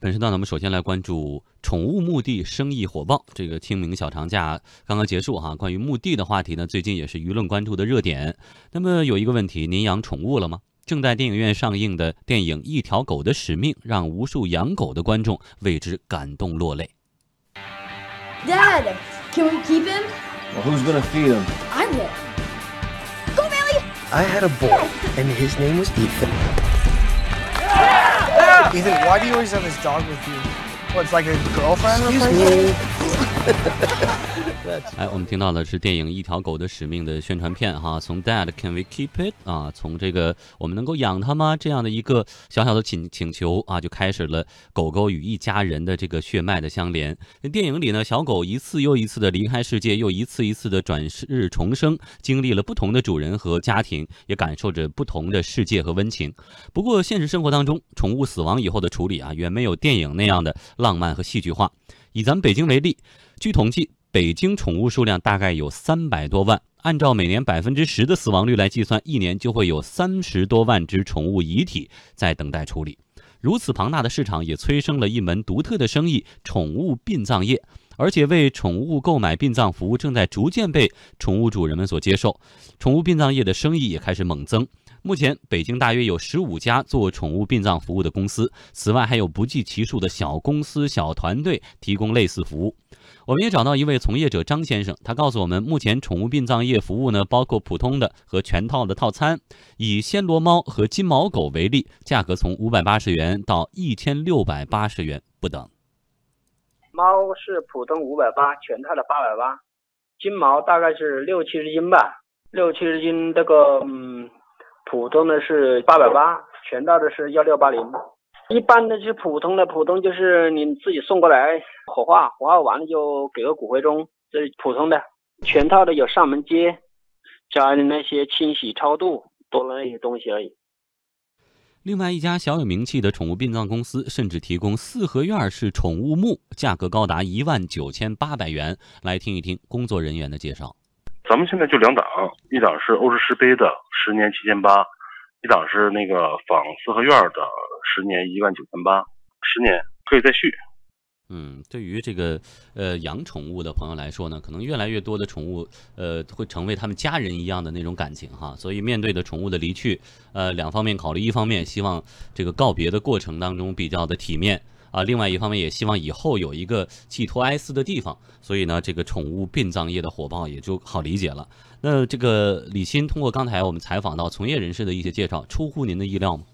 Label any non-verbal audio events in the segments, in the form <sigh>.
本时段呢，我们首先来关注宠物墓地生意火爆。这个清明小长假刚刚结束哈，关于墓地的话题呢，最近也是舆论关注的热点。那么有一个问题，您养宠物了吗？正在电影院上映的电影《一条狗的使命》，让无数养狗的观众为之感动落泪。Dad, can we keep him? Well, who's gonna feed him? I will. Go, Bailey! I had a boy, and his name was Ethan. Ethan, why do you always have this dog with you? What's like a girlfriend? or Excuse something? me. <laughs> 哎，我们听到的是电影《一条狗的使命》的宣传片哈，从 Dad can we keep it 啊，从这个我们能够养它吗这样的一个小小的请请求啊，就开始了狗狗与一家人的这个血脉的相连。电影里呢，小狗一次又一次的离开世界，又一次一次的转世重生，经历了不同的主人和家庭，也感受着不同的世界和温情。不过现实生活当中，宠物死亡以后的处理啊，远没有电影那样的浪漫和戏剧化。以咱们北京为例，据统计，北京宠物数量大概有三百多万，按照每年百分之十的死亡率来计算，一年就会有三十多万只宠物遗体在等待处理。如此庞大的市场，也催生了一门独特的生意——宠物殡葬业。而且，为宠物购买殡葬服务正在逐渐被宠物主人们所接受，宠物殡葬业的生意也开始猛增。目前，北京大约有十五家做宠物殡葬服务的公司，此外还有不计其数的小公司、小团队提供类似服务。我们也找到一位从业者张先生，他告诉我们，目前宠物殡葬业服务呢，包括普通的和全套的套餐。以暹罗猫和金毛狗为例，价格从五百八十元到一千六百八十元不等。猫是普通五百八，全套的八百八，金毛大概是六七十斤吧，六七十斤这个嗯，普通的是八百八，全套的是幺六八零。一般的是普通的，普通就是你自己送过来火化，火化完了就给个骨灰盅，这是普通的。全套的有上门接，加那些清洗超度，多了那些东西而已。另外一家小有名气的宠物殡葬公司，甚至提供四合院式宠物墓，价格高达一万九千八百元。来听一听工作人员的介绍。咱们现在就两档，一档是欧式石碑的，十年七千八；一档是那个仿四合院的，十年一万九千八，十年可以再续。嗯，对于这个呃养宠物的朋友来说呢，可能越来越多的宠物呃会成为他们家人一样的那种感情哈，所以面对的宠物的离去，呃两方面考虑，一方面希望这个告别的过程当中比较的体面啊，另外一方面也希望以后有一个寄托哀思的地方，所以呢，这个宠物殡葬业的火爆也就好理解了。那这个李欣通过刚才我们采访到从业人士的一些介绍，出乎您的意料吗？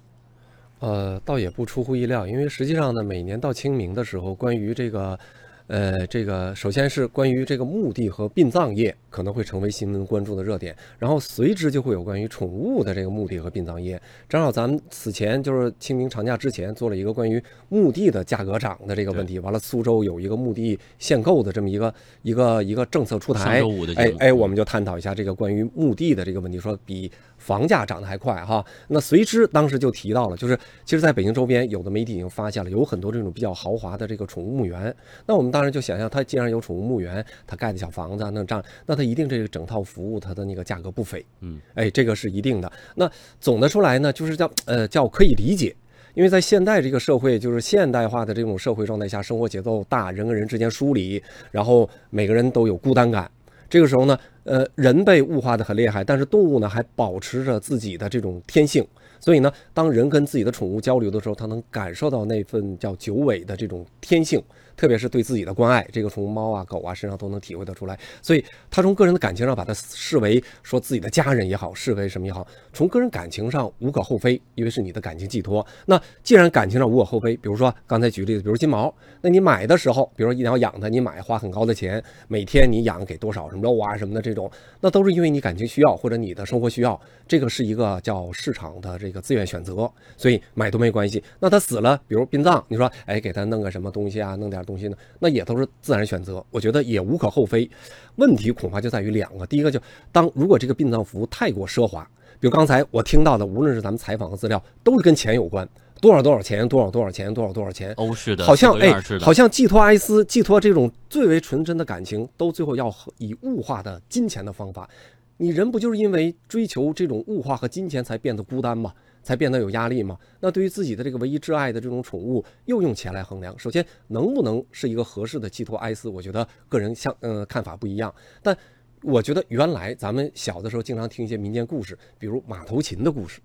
呃，倒也不出乎意料，因为实际上呢，每年到清明的时候，关于这个，呃，这个首先是关于这个墓地和殡葬业可能会成为新闻关注的热点，然后随之就会有关于宠物的这个墓地和殡葬业。正好咱们此前就是清明长假之前做了一个关于墓地的价格涨的这个问题，完了苏州有一个墓地限购的这么一个一个一个政策出台哎哎，我们就探讨一下这个关于墓地的这个问题，说比房价涨得还快哈。那随之当时就提到了，就是其实在北京周边有的媒体已经发现了有很多这种比较豪华的这个宠物墓园。那我们当然就想象，它既然有宠物墓园，它盖的小房子啊，那这样，那它一定这个整套服务它的那个价格不菲。嗯，哎，这个是一定的。那总的出来呢，就是叫呃叫可以理解。因为在现代这个社会，就是现代化的这种社会状态下，生活节奏大，人跟人之间疏离，然后每个人都有孤单感。这个时候呢，呃，人被物化的很厉害，但是动物呢还保持着自己的这种天性。所以呢，当人跟自己的宠物交流的时候，他能感受到那份叫九尾的这种天性，特别是对自己的关爱，这个从猫啊、狗啊身上都能体会得出来。所以，他从个人的感情上把它视为说自己的家人也好，视为什么也好，从个人感情上无可厚非，因为是你的感情寄托。那既然感情上无可厚非，比如说刚才举例子，比如金毛，那你买的时候，比如说你要养它，你买花很高的钱，每天你养给多少什么肉啊什么的这种，那都是因为你感情需要或者你的生活需要，这个是一个叫市场的这个自愿选择，所以买都没关系。那它死了，比如殡葬，你说哎给它弄个什么东西啊，弄点东西呢，那也都是自然选择，我觉得也无可厚非。问题恐怕就在于两个，第一个就当如果这个殡葬服务太过奢华，比如刚才我听到的，无论是咱们采访和资料，都是跟钱有关，多少多少钱，多少多少钱，多少多少钱，欧式的好像哎好像寄托哀思，寄托这种最为纯真的感情，都最后要以物化的金钱的方法。你人不就是因为追求这种物化和金钱才变得孤单吗？才变得有压力嘛。那对于自己的这个唯一挚爱的这种宠物，又用钱来衡量，首先能不能是一个合适的寄托哀思，我觉得个人相呃看法不一样。但我觉得原来咱们小的时候经常听一些民间故事，比如马头琴的故事，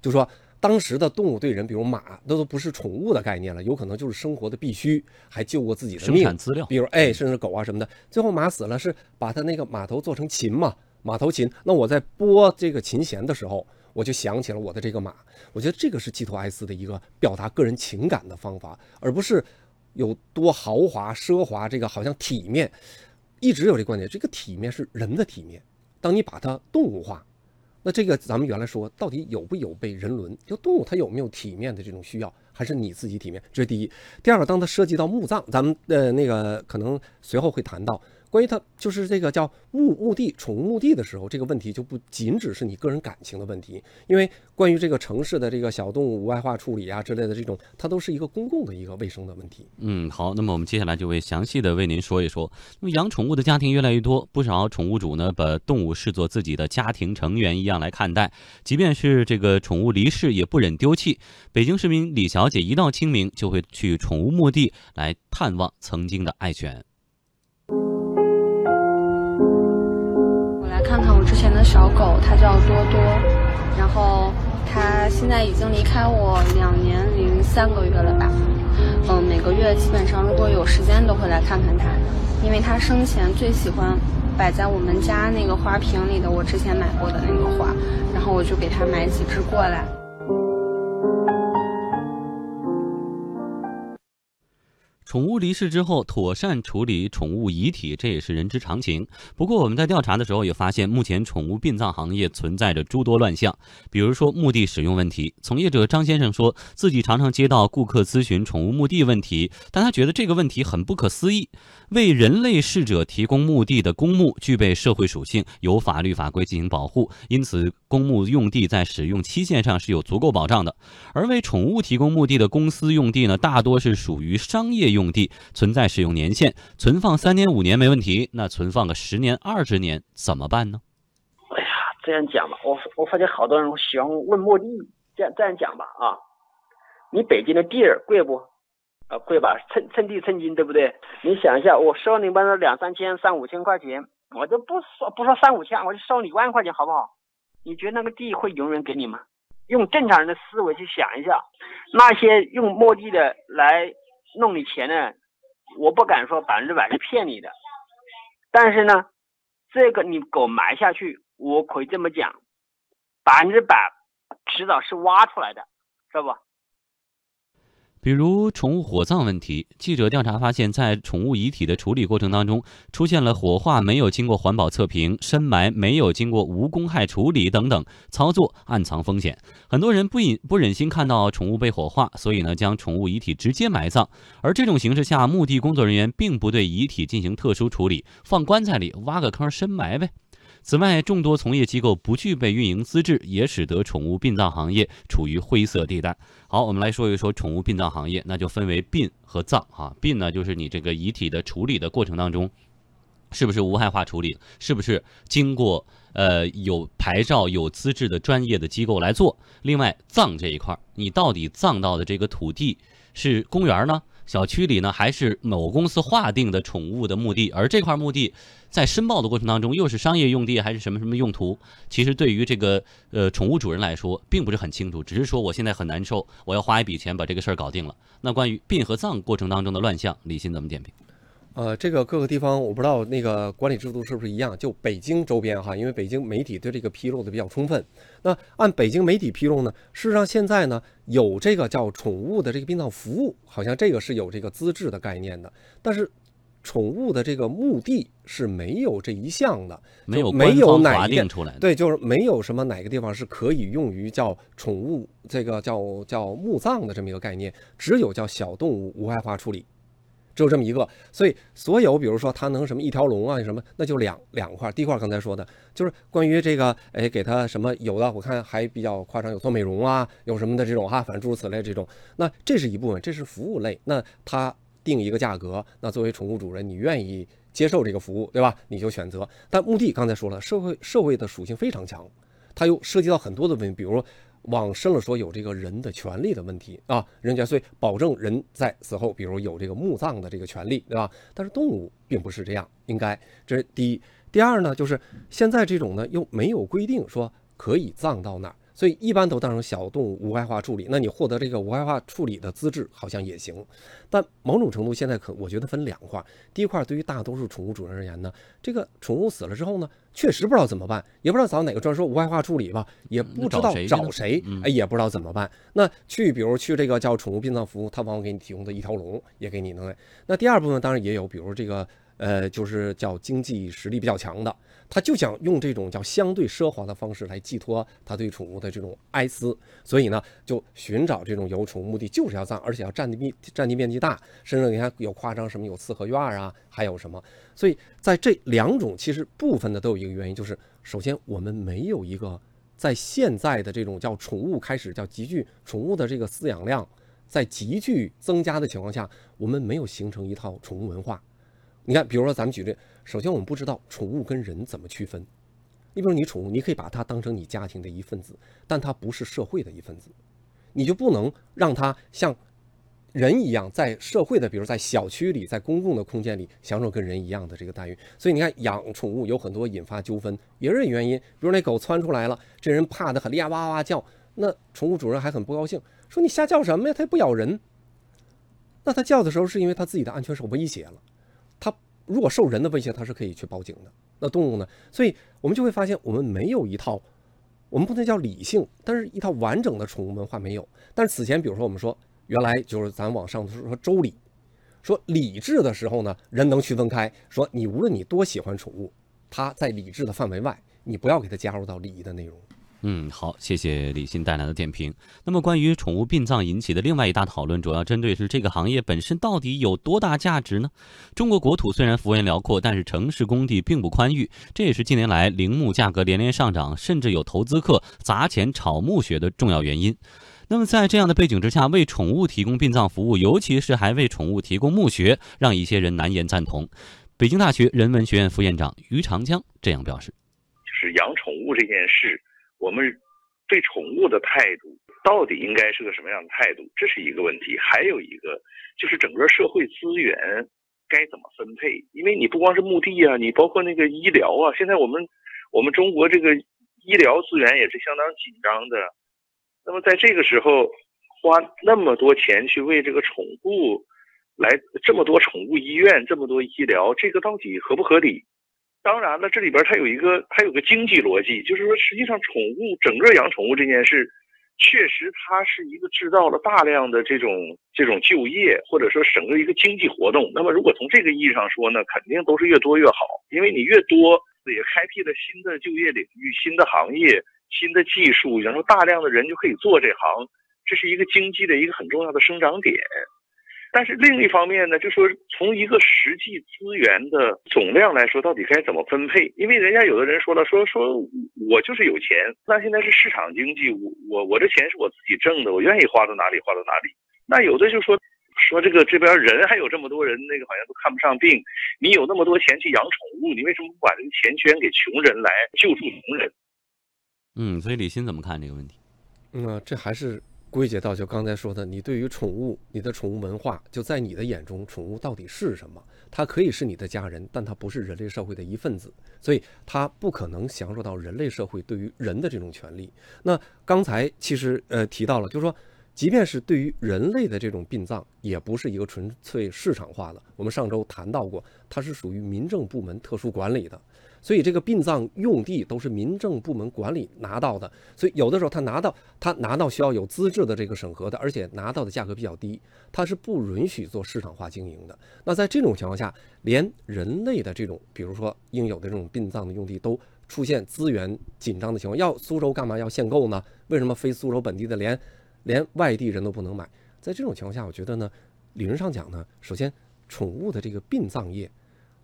就说当时的动物对人，比如马，那都不是宠物的概念了，有可能就是生活的必须，还救过自己的生命。产资料比如哎，甚至狗啊什么的。最后马死了，是把它那个马头做成琴嘛，马头琴。那我在拨这个琴弦的时候，我就想起了我的这个马。我觉得这个是寄托哀思的一个表达个人情感的方法，而不是有多豪华奢华，这个好像体面。一直有这观点，这个体面是人的体面。当你把它动物化，那这个咱们原来说到底有不有被人伦？就动物它有没有体面的这种需要，还是你自己体面？这是第一。第二个，当它涉及到墓葬，咱们呃那个可能随后会谈到关于它就是这个叫墓墓地宠物墓地的时候，这个问题就不仅只是你个人感情的问题，因为关于这个城市的这个小动物无害化处理啊之类的这种，它都是一个公共的一个卫生的问题。嗯，好，那么我们接下来就会详细的为您说一说。那么养宠物的家庭越来越多，不少宠物主呢把动物视作自己的家庭成员一样来看待，即便是这个宠物离世也不忍丢弃。北京市民李小姐一到清明就会去宠物墓地来探望曾经的爱犬。看看我之前的小狗，它叫多多，然后它现在已经离开我两年零三个月了吧。嗯，每个月基本上如果有时间都会来看看它，因为它生前最喜欢摆在我们家那个花瓶里的我之前买过的那个花，然后我就给它买几只过来。宠物离世之后，妥善处理宠物遗体，这也是人之常情。不过，我们在调查的时候也发现，目前宠物殡葬行业存在着诸多乱象，比如说墓地使用问题。从业者张先生说自己常常接到顾客咨询宠物墓地问题，但他觉得这个问题很不可思议。为人类逝者提供墓地的公墓具备社会属性，有法律法规进行保护，因此公墓用地在使用期限上是有足够保障的。而为宠物提供墓地的公司用地呢，大多是属于商业用地，存在使用年限，存放三年五年没问题，那存放个十年二十年怎么办呢？哎呀，这样讲吧，我我发现好多人喜欢问墓地，这样这样讲吧啊，你北京的地儿贵不？啊，贵吧，称称地称金，对不对？你想一下，我收你们两三千、三五千块钱，我就不说不说三五千，我就收你一万块钱，好不好？你觉得那个地会永远给你吗？用正常人的思维去想一下，那些用墓地的来弄你钱的，我不敢说百分之百是骗你的，但是呢，这个你给我埋下去，我可以这么讲，百分之百迟早是挖出来的，知道不？比如宠物火葬问题，记者调查发现，在宠物遗体的处理过程当中，出现了火化没有经过环保测评、深埋没有经过无公害处理等等操作，暗藏风险。很多人不忍不忍心看到宠物被火化，所以呢，将宠物遗体直接埋葬。而这种形式下，墓地工作人员并不对遗体进行特殊处理，放棺材里挖个坑深埋呗。此外，众多从业机构不具备运营资质，也使得宠物殡葬行业处于灰色地带。好，我们来说一说宠物殡葬行业，那就分为殡和葬啊。殡呢，就是你这个遗体的处理的过程当中，是不是无害化处理，是不是经过呃有牌照、有资质的专业的机构来做。另外，葬这一块，你到底葬到的这个土地是公园呢？小区里呢，还是某公司划定的宠物的墓地？而这块墓地在申报的过程当中，又是商业用地还是什么什么用途？其实对于这个呃宠物主人来说，并不是很清楚，只是说我现在很难受，我要花一笔钱把这个事儿搞定了。那关于殡和葬过程当中的乱象，李欣怎么点评？呃，这个各个地方我不知道那个管理制度是不是一样。就北京周边哈，因为北京媒体对这个披露的比较充分。那按北京媒体披露呢，事实上现在呢有这个叫宠物的这个殡葬服务，好像这个是有这个资质的概念的。但是宠物的这个墓地是没有这一项的，没有没有哪一个划定出来的。对，就是没有什么哪个地方是可以用于叫宠物这个叫叫墓葬的这么一个概念，只有叫小动物无害化处理。只有这么一个，所以所有比如说它能什么一条龙啊什么，那就两两块。第一块刚才说的就是关于这个，哎，给它什么有的我看还比较夸张，有做美容啊，有什么的这种哈，反正诸如此类这种。那这是一部分，这是服务类。那它定一个价格，那作为宠物主人，你愿意接受这个服务，对吧？你就选择。但墓地刚才说了，社会社会的属性非常强，它又涉及到很多的问题，比如说往深了说，有这个人的权利的问题啊，人权，所以保证人在死后，比如有这个墓葬的这个权利，对吧？但是动物并不是这样，应该这是第一。第二呢，就是现在这种呢又没有规定说可以葬到哪儿。所以一般都当成小动物无害化处理，那你获得这个无害化处理的资质好像也行，但某种程度现在可我觉得分两块，第一块对于大多数宠物主人而言呢，这个宠物死了之后呢，确实不知道怎么办，也不知道找哪个专说无害化处理吧，也不知道找谁，哎，也不知道怎么办。那去比如去这个叫宠物殡葬服务，他往往给你提供的一条龙也给你弄。那第二部分当然也有，比如这个。呃，就是叫经济实力比较强的，他就想用这种叫相对奢华的方式来寄托他对宠物的这种哀思，所以呢，就寻找这种有宠物目的就是要葬，而且要占地面占地面积大，甚至你看有夸张什么有四合院啊，还有什么，所以在这两种其实部分的都有一个原因，就是首先我们没有一个在现在的这种叫宠物开始叫急剧宠物的这个饲养量在急剧增加的情况下，我们没有形成一套宠物文化。你看，比如说咱们举例，首先我们不知道宠物跟人怎么区分。你比如你宠物，你可以把它当成你家庭的一份子，但它不是社会的一份子，你就不能让它像人一样在社会的，比如在小区里，在公共的空间里享受跟人一样的这个待遇。所以你看，养宠物有很多引发纠纷，也是原因。比如那狗窜出来了，这人怕的很，厉害，哇哇叫，那宠物主人还很不高兴，说你瞎叫什么呀？它不咬人。那它叫的时候是因为它自己的安全受威胁了。它如果受人的威胁，它是可以去报警的。那动物呢？所以我们就会发现，我们没有一套，我们不能叫理性，但是一套完整的宠物文化没有。但是此前，比如说我们说，原来就是咱往上说周礼，说理智的时候呢，人能区分开，说你无论你多喜欢宠物，它在理智的范围外，你不要给它加入到礼仪的内容。嗯，好，谢谢李欣带来的点评。那么，关于宠物殡葬引起的另外一大讨论，主要针对是这个行业本身到底有多大价值呢？中国国土虽然幅员辽阔，但是城市工地并不宽裕，这也是近年来陵墓价格连连上涨，甚至有投资客砸钱炒墓穴的重要原因。那么，在这样的背景之下，为宠物提供殡葬服务，尤其是还为宠物提供墓穴，让一些人难言赞同。北京大学人文学院 <laughs> 副院长于长江这样表示：“就是养宠物这件事。”我们对宠物的态度到底应该是个什么样的态度？这是一个问题。还有一个就是整个社会资源该怎么分配？因为你不光是墓地啊，你包括那个医疗啊。现在我们我们中国这个医疗资源也是相当紧张的。那么在这个时候花那么多钱去为这个宠物来这么多宠物医院这么多医疗，这个到底合不合理？当然了，这里边它有一个，它有个经济逻辑，就是说，实际上宠物整个养宠物这件事，确实它是一个制造了大量的这种这种就业，或者说整个一个经济活动。那么，如果从这个意义上说呢，肯定都是越多越好，因为你越多，也开辟了新的就业领域、新的行业、新的技术，然后大量的人就可以做这行，这是一个经济的一个很重要的生长点。但是另一方面呢，就说从一个实际资源的总量来说，到底该怎么分配？因为人家有的人说了，说说我就是有钱，那现在是市场经济，我我我这钱是我自己挣的，我愿意花到哪里花到哪里。那有的就说说这个这边人还有这么多人，那个好像都看不上病，你有那么多钱去养宠物，你为什么不把这个钱捐给穷人来救助穷人？嗯，所以李欣怎么看这个问题？嗯，这还是。归结到就刚才说的，你对于宠物，你的宠物文化，就在你的眼中，宠物到底是什么？它可以是你的家人，但它不是人类社会的一份子，所以它不可能享受到人类社会对于人的这种权利。那刚才其实呃提到了，就是说，即便是对于人类的这种殡葬，也不是一个纯粹市场化的。我们上周谈到过，它是属于民政部门特殊管理的。所以这个殡葬用地都是民政部门管理拿到的，所以有的时候他拿到他拿到需要有资质的这个审核的，而且拿到的价格比较低，他是不允许做市场化经营的。那在这种情况下，连人类的这种，比如说应有的这种殡葬的用地都出现资源紧张的情况，要苏州干嘛要限购呢？为什么非苏州本地的连连外地人都不能买？在这种情况下，我觉得呢，理论上讲呢，首先宠物的这个殡葬业，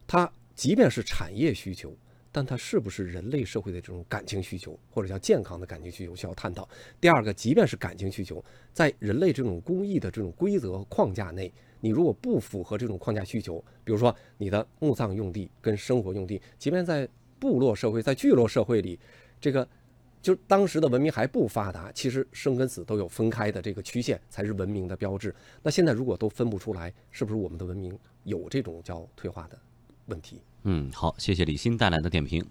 它即便是产业需求。但它是不是人类社会的这种感情需求或者叫健康的感情需求需要探讨。第二个即便是感情需求在人类这种工艺的这种规则框架内你如果不符合这种框架需求比如说你的墓葬用地跟生活用地即便在部落社会在聚落社会里这个就当时的文明还不发达其实生跟死都有分开的这个曲线才是文明的标志。那现在如果都分不出来是不是我们的文明有这种叫退化的问题？嗯好谢谢李欣带来的点评。